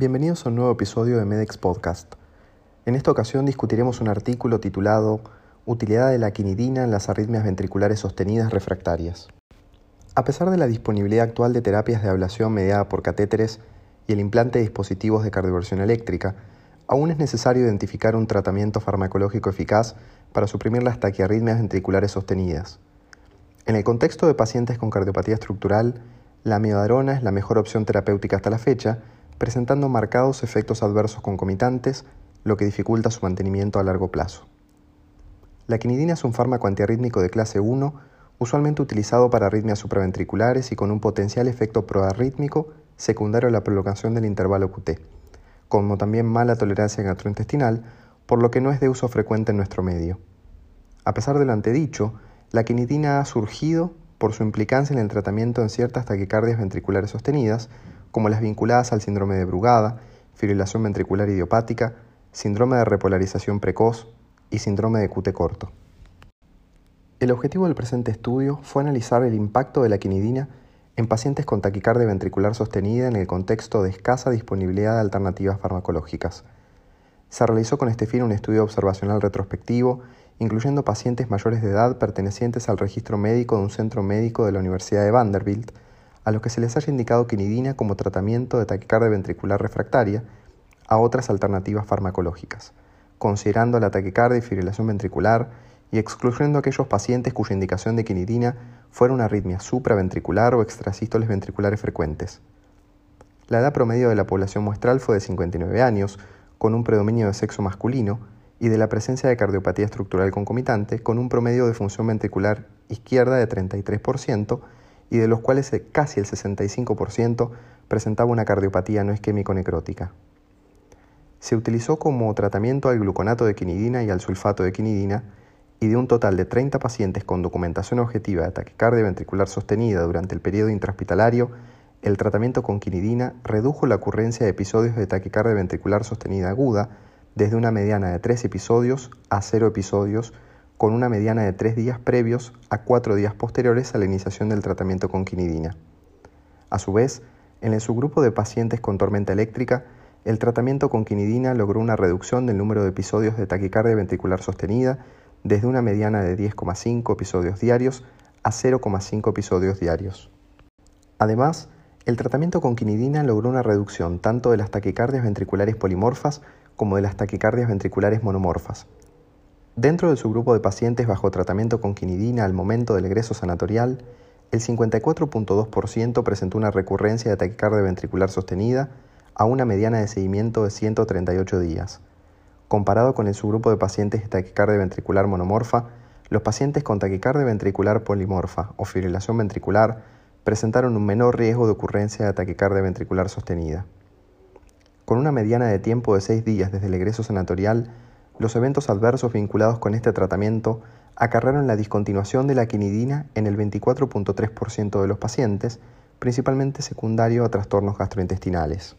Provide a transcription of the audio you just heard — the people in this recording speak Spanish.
Bienvenidos a un nuevo episodio de Medex Podcast. En esta ocasión discutiremos un artículo titulado Utilidad de la quinidina en las arritmias ventriculares sostenidas refractarias. A pesar de la disponibilidad actual de terapias de ablación mediada por catéteres y el implante de dispositivos de cardioversión eléctrica, aún es necesario identificar un tratamiento farmacológico eficaz para suprimir las taquiarritmias ventriculares sostenidas. En el contexto de pacientes con cardiopatía estructural, la amiodarona es la mejor opción terapéutica hasta la fecha, presentando marcados efectos adversos concomitantes, lo que dificulta su mantenimiento a largo plazo. La quinidina es un fármaco antiarrítmico de clase 1, usualmente utilizado para arritmias supraventriculares y con un potencial efecto proarrítmico secundario a la prolongación del intervalo QT, como también mala tolerancia gastrointestinal, por lo que no es de uso frecuente en nuestro medio. A pesar de lo antedicho, la quinidina ha surgido por su implicancia en el tratamiento en ciertas taquicardias ventriculares sostenidas, como las vinculadas al síndrome de Brugada, fibrilación ventricular idiopática, síndrome de repolarización precoz y síndrome de QT corto. El objetivo del presente estudio fue analizar el impacto de la quinidina en pacientes con taquicardia ventricular sostenida en el contexto de escasa disponibilidad de alternativas farmacológicas. Se realizó con este fin un estudio observacional retrospectivo incluyendo pacientes mayores de edad pertenecientes al registro médico de un centro médico de la Universidad de Vanderbilt, a los que se les haya indicado quinidina como tratamiento de taquicardia ventricular refractaria a otras alternativas farmacológicas, considerando la taquicardia y fibrilación ventricular y excluyendo aquellos pacientes cuya indicación de quinidina fuera una arritmia supraventricular o extrasístoles ventriculares frecuentes. La edad promedio de la población muestral fue de 59 años, con un predominio de sexo masculino, y de la presencia de cardiopatía estructural concomitante, con un promedio de función ventricular izquierda de 33% y de los cuales casi el 65% presentaba una cardiopatía no isquémico necrótica. Se utilizó como tratamiento al gluconato de quinidina y al sulfato de quinidina, y de un total de 30 pacientes con documentación objetiva de taquicardia ventricular sostenida durante el periodo intrahospitalario, el tratamiento con quinidina redujo la ocurrencia de episodios de taquicardia ventricular sostenida aguda desde una mediana de 3 episodios a 0 episodios, con una mediana de 3 días previos a 4 días posteriores a la iniciación del tratamiento con quinidina. A su vez, en el subgrupo de pacientes con tormenta eléctrica, el tratamiento con quinidina logró una reducción del número de episodios de taquicardia ventricular sostenida desde una mediana de 10,5 episodios diarios a 0,5 episodios diarios. Además, el tratamiento con quinidina logró una reducción tanto de las taquicardias ventriculares polimorfas como de las taquicardias ventriculares monomorfas. Dentro del subgrupo de pacientes bajo tratamiento con quinidina al momento del egreso sanatorial, el 54.2% presentó una recurrencia de taquicardia ventricular sostenida a una mediana de seguimiento de 138 días. Comparado con el subgrupo de pacientes de taquicardia ventricular monomorfa, los pacientes con taquicardia ventricular polimorfa o fibrilación ventricular presentaron un menor riesgo de ocurrencia de taquicardia ventricular sostenida. Con una mediana de tiempo de seis días desde el egreso sanatorial, los eventos adversos vinculados con este tratamiento acarrearon la discontinuación de la quinidina en el 24.3% de los pacientes, principalmente secundario a trastornos gastrointestinales.